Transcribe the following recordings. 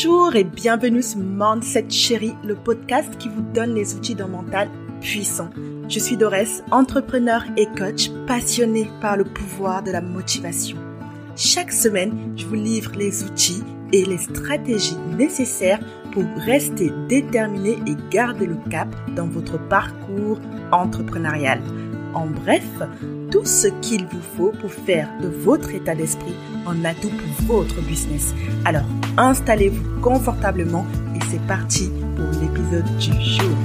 Bonjour et bienvenue sur Mindset Chérie, le podcast qui vous donne les outils d'un mental puissant. Je suis Dorès, entrepreneur et coach passionné par le pouvoir de la motivation. Chaque semaine, je vous livre les outils et les stratégies nécessaires pour rester déterminé et garder le cap dans votre parcours entrepreneurial. En bref, tout ce qu'il vous faut pour faire de votre état d'esprit un atout pour votre business. Alors, installez-vous confortablement et c'est parti pour l'épisode du jour.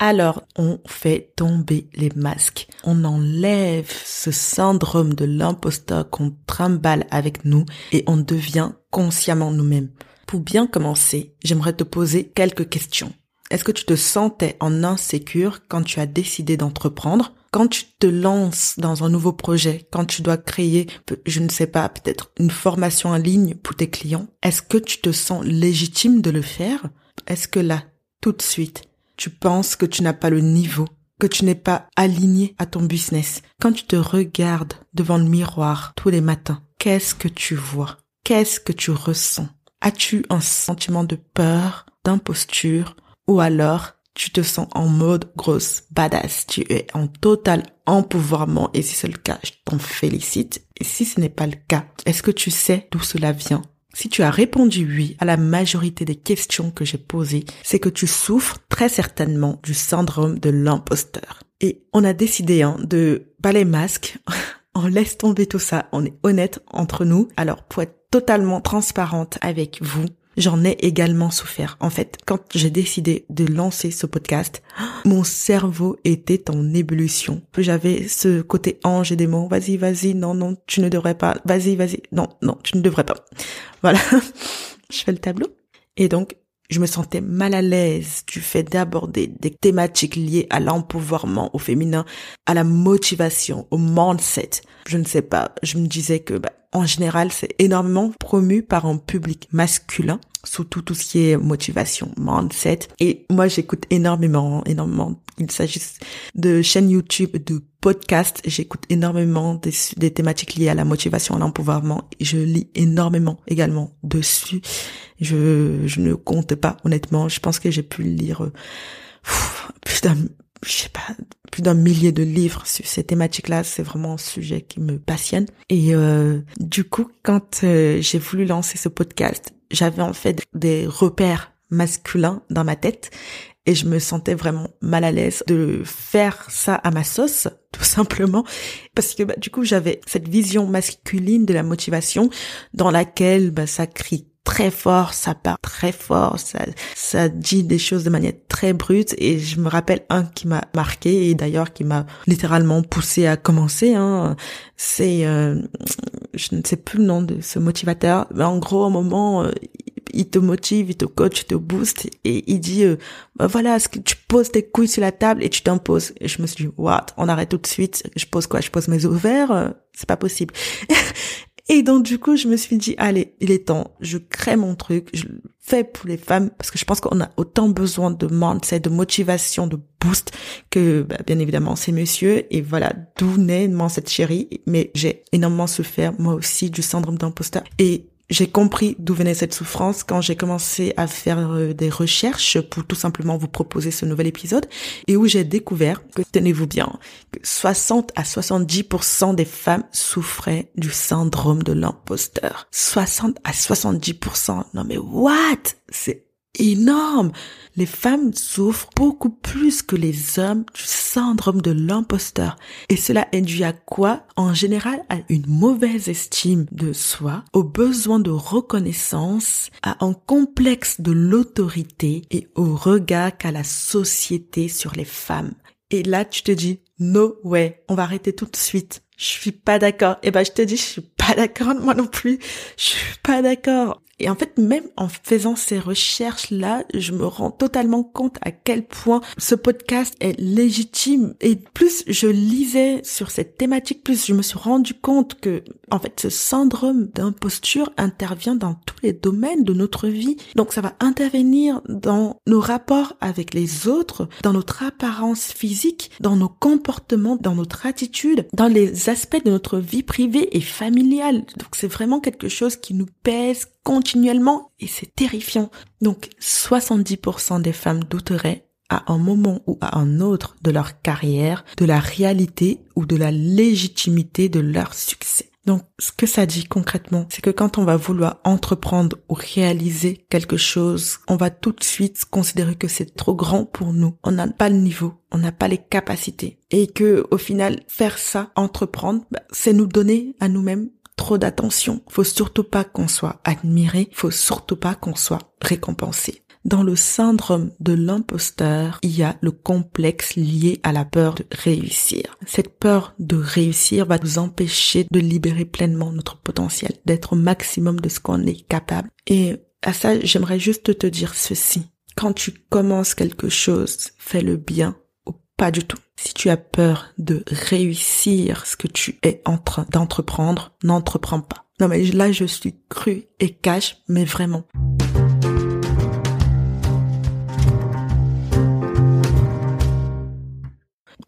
Alors, on fait tomber les masques. On enlève ce syndrome de l'imposteur qu'on trimballe avec nous et on devient consciemment nous-mêmes. Pour bien commencer, j'aimerais te poser quelques questions. Est-ce que tu te sentais en insécure quand tu as décidé d'entreprendre? Quand tu te lances dans un nouveau projet, quand tu dois créer, je ne sais pas, peut-être une formation en ligne pour tes clients, est-ce que tu te sens légitime de le faire? Est-ce que là, tout de suite, tu penses que tu n'as pas le niveau, que tu n'es pas aligné à ton business? Quand tu te regardes devant le miroir tous les matins, qu'est-ce que tu vois? Qu'est-ce que tu ressens? As-tu un sentiment de peur, d'imposture, ou alors tu te sens en mode grosse badass, tu es en total empouvoirment et si c'est le cas, je t'en félicite. Et si ce n'est pas le cas, est-ce que tu sais d'où cela vient? Si tu as répondu oui à la majorité des questions que j'ai posées, c'est que tu souffres très certainement du syndrome de l'imposteur. Et on a décidé hein, de pas les masques, on laisse tomber tout ça, on est honnête entre nous. Alors pour être totalement transparente avec vous. J'en ai également souffert. En fait, quand j'ai décidé de lancer ce podcast, mon cerveau était en ébullition. J'avais ce côté ange et démon. Vas-y, vas-y, non, non, tu ne devrais pas. Vas-y, vas-y, non, non, tu ne devrais pas. Voilà. je fais le tableau. Et donc, je me sentais mal à l'aise du fait d'aborder des thématiques liées à l'empouvoirment au féminin, à la motivation, au mindset. Je ne sais pas, je me disais que bah, en général, c'est énormément promu par un public masculin, surtout tout ce qui est motivation, mindset. Et moi, j'écoute énormément, énormément. Il s'agit de chaînes YouTube, de podcasts. J'écoute énormément des, des, thématiques liées à la motivation, à l'empouvoirment. Je lis énormément également dessus. Je, je ne compte pas, honnêtement. Je pense que j'ai pu lire euh, d'un je sais pas, plus d'un millier de livres sur ces thématiques-là. C'est vraiment un sujet qui me passionne. Et euh, du coup, quand euh, j'ai voulu lancer ce podcast, j'avais en fait des repères masculins dans ma tête et je me sentais vraiment mal à l'aise de faire ça à ma sauce, tout simplement, parce que bah, du coup j'avais cette vision masculine de la motivation dans laquelle bah, ça crie très fort, ça part très fort, ça, ça dit des choses de manière très brute et je me rappelle un qui m'a marqué et d'ailleurs qui m'a littéralement poussé à commencer. Hein, c'est, euh, je ne sais plus le nom de ce motivateur, mais en gros, au moment, euh, il te motive, il te coach, il te booste et il dit, euh, bah voilà, tu poses tes couilles sur la table et tu t'imposes. Et je me suis dit, what, on arrête tout de suite. Je pose quoi? Je pose mes ovaires C'est pas possible. Et donc du coup, je me suis dit, allez, il est temps, je crée mon truc, je le fais pour les femmes, parce que je pense qu'on a autant besoin de mindset, de motivation, de boost, que bah, bien évidemment ces messieurs. Et voilà, d'où naît cette chérie. Mais j'ai énormément souffert, moi aussi, du syndrome d'imposteur. J'ai compris d'où venait cette souffrance quand j'ai commencé à faire euh, des recherches pour tout simplement vous proposer ce nouvel épisode et où j'ai découvert que, tenez-vous bien, que 60 à 70% des femmes souffraient du syndrome de l'imposteur. 60 à 70%. Non mais what? C'est énorme. Les femmes souffrent beaucoup plus que les hommes du syndrome de l'imposteur. Et cela induit à quoi? En général, à une mauvaise estime de soi, au besoin de reconnaissance, à un complexe de l'autorité et au regard qu'a la société sur les femmes. Et là, tu te dis, no way, on va arrêter tout de suite. Je suis pas d'accord. Et eh ben, je te dis, je suis pas d'accord, moi non plus. Je suis pas d'accord. Et en fait, même en faisant ces recherches-là, je me rends totalement compte à quel point ce podcast est légitime. Et plus je lisais sur cette thématique, plus je me suis rendu compte que, en fait, ce syndrome d'imposture intervient dans tous les domaines de notre vie. Donc ça va intervenir dans nos rapports avec les autres, dans notre apparence physique, dans nos comportements, dans notre attitude, dans les aspects de notre vie privée et familiale. Donc c'est vraiment quelque chose qui nous pèse continuellement et c'est terrifiant. Donc 70% des femmes douteraient à un moment ou à un autre de leur carrière de la réalité ou de la légitimité de leur succès. Donc, ce que ça dit concrètement, c'est que quand on va vouloir entreprendre ou réaliser quelque chose, on va tout de suite considérer que c'est trop grand pour nous. On n'a pas le niveau, on n'a pas les capacités. Et que, au final, faire ça, entreprendre, bah, c'est nous donner à nous-mêmes trop d'attention. Faut surtout pas qu'on soit admiré, faut surtout pas qu'on soit récompensé. Dans le syndrome de l'imposteur, il y a le complexe lié à la peur de réussir. Cette peur de réussir va nous empêcher de libérer pleinement notre potentiel, d'être au maximum de ce qu'on est capable. Et à ça, j'aimerais juste te dire ceci. Quand tu commences quelque chose, fais-le bien ou pas du tout. Si tu as peur de réussir ce que tu es en train d'entreprendre, n'entreprends pas. Non mais là je suis cru et cache, mais vraiment.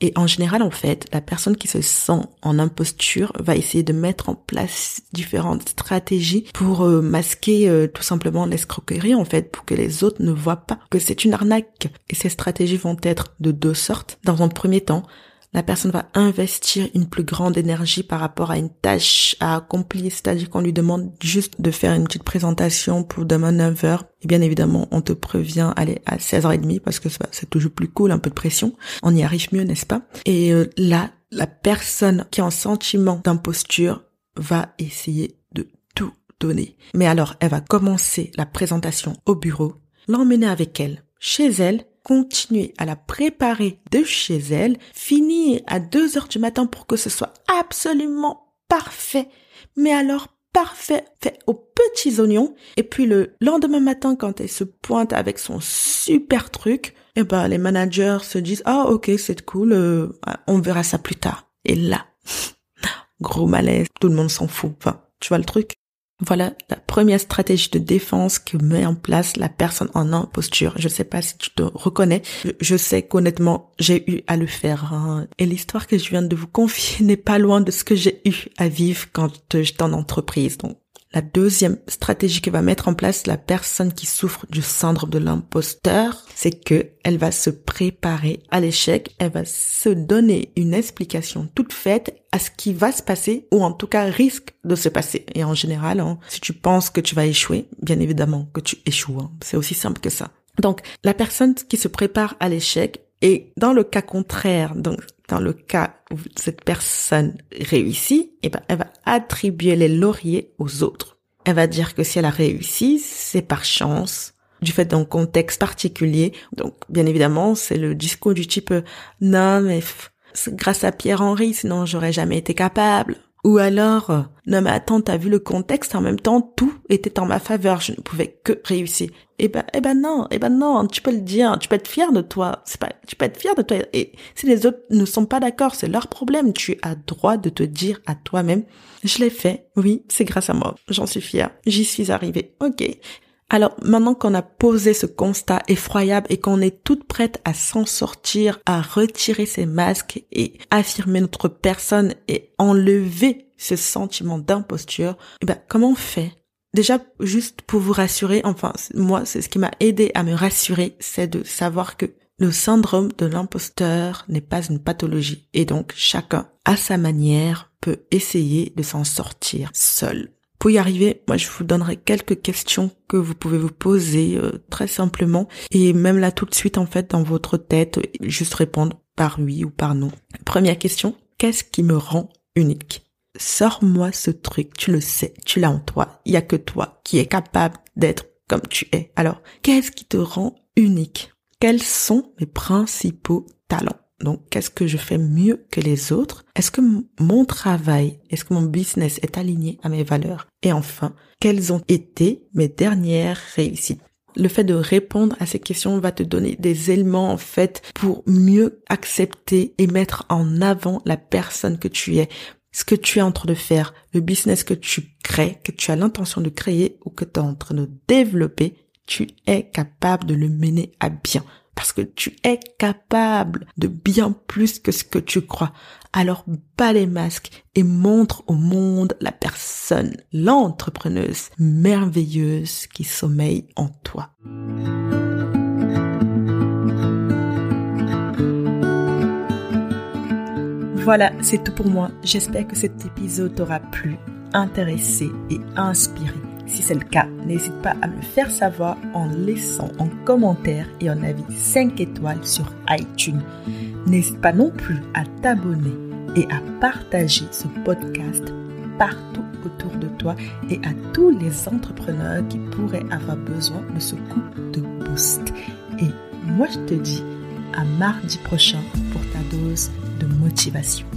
Et en général, en fait, la personne qui se sent en imposture va essayer de mettre en place différentes stratégies pour euh, masquer euh, tout simplement l'escroquerie, en fait, pour que les autres ne voient pas que c'est une arnaque. Et ces stratégies vont être de deux sortes. Dans un premier temps, la personne va investir une plus grande énergie par rapport à une tâche à accomplir, c'est-à-dire qu'on lui demande juste de faire une petite présentation pour demain 9h. Et bien évidemment, on te prévient, aller à 16h30 parce que c'est toujours plus cool, un peu de pression. On y arrive mieux, n'est-ce pas? Et euh, là, la personne qui a un sentiment d'imposture va essayer de tout donner. Mais alors, elle va commencer la présentation au bureau, l'emmener avec elle chez elle continuer à la préparer de chez elle, finir à 2 heures du matin pour que ce soit absolument parfait, mais alors parfait, fait aux petits oignons, et puis le lendemain matin quand elle se pointe avec son super truc, eh ben les managers se disent ah ok c'est cool, euh, on verra ça plus tard. Et là, gros malaise, tout le monde s'en fout. Enfin, tu vois le truc? Voilà la première stratégie de défense que met en place la personne en imposture. Je ne sais pas si tu te reconnais. Je, sais qu'honnêtement, j'ai eu à le faire. Hein. Et l'histoire que je viens de vous confier n'est pas loin de ce que j'ai eu à vivre quand j'étais en entreprise. Donc, la deuxième stratégie que va mettre en place la personne qui souffre du syndrome de l'imposteur, c'est que elle va se préparer à l'échec, elle va se donner une explication toute faite à ce qui va se passer ou en tout cas risque de se passer. Et en général, hein, si tu penses que tu vas échouer, bien évidemment que tu échoues. Hein. C'est aussi simple que ça. Donc, la personne qui se prépare à l'échec, et dans le cas contraire, donc dans le cas où cette personne réussit, eh ben, elle va attribuer les lauriers aux autres. Elle va dire que si elle a réussi, c'est par chance, du fait d'un contexte particulier. Donc, bien évidemment, c'est le discours du type, non, mais c'est grâce à Pierre-Henri, sinon j'aurais jamais été capable. Ou alors, euh, non mais attends, t'as vu le contexte, en même temps, tout était en ma faveur, je ne pouvais que réussir. Eh ben, eh ben non, eh ben non, tu peux le dire, tu peux être fier de toi, c'est pas, tu peux être fier de toi. Et si les autres ne sont pas d'accord, c'est leur problème, tu as droit de te dire à toi-même, je l'ai fait, oui, c'est grâce à moi, j'en suis fier, j'y suis arrivé, ok. Alors maintenant qu'on a posé ce constat effroyable et qu'on est toute prête à s'en sortir, à retirer ces masques et affirmer notre personne et enlever ce sentiment d'imposture, eh ben comment on fait? Déjà, juste pour vous rassurer, enfin, moi, c'est ce qui m'a aidé à me rassurer, c'est de savoir que le syndrome de l'imposteur n'est pas une pathologie et donc chacun, à sa manière, peut essayer de s'en sortir seul. Pour y arriver, moi je vous donnerai quelques questions que vous pouvez vous poser euh, très simplement. Et même là tout de suite en fait dans votre tête, juste répondre par oui ou par non. Première question, qu'est-ce qui me rend unique? Sors-moi ce truc, tu le sais, tu l'as en toi, il y a que toi qui est capable d'être comme tu es. Alors, qu'est-ce qui te rend unique? Quels sont mes principaux talents? Donc, qu'est-ce que je fais mieux que les autres? Est-ce que mon travail, est-ce que mon business est aligné à mes valeurs? Et enfin, quelles ont été mes dernières réussites? Le fait de répondre à ces questions va te donner des éléments en fait pour mieux accepter et mettre en avant la personne que tu es, ce que tu es en train de faire, le business que tu crées, que tu as l'intention de créer ou que tu es en train de développer, tu es capable de le mener à bien parce que tu es capable de bien plus que ce que tu crois. Alors bats les masques et montre au monde la personne, l'entrepreneuse merveilleuse qui sommeille en toi. Voilà, c'est tout pour moi. J'espère que cet épisode t'aura plu, intéressé et inspiré. Si c'est le cas, n'hésite pas à me faire savoir en laissant un commentaire et un avis 5 étoiles sur iTunes. N'hésite pas non plus à t'abonner et à partager ce podcast partout autour de toi et à tous les entrepreneurs qui pourraient avoir besoin de ce coup de boost. Et moi, je te dis à mardi prochain pour ta dose de motivation.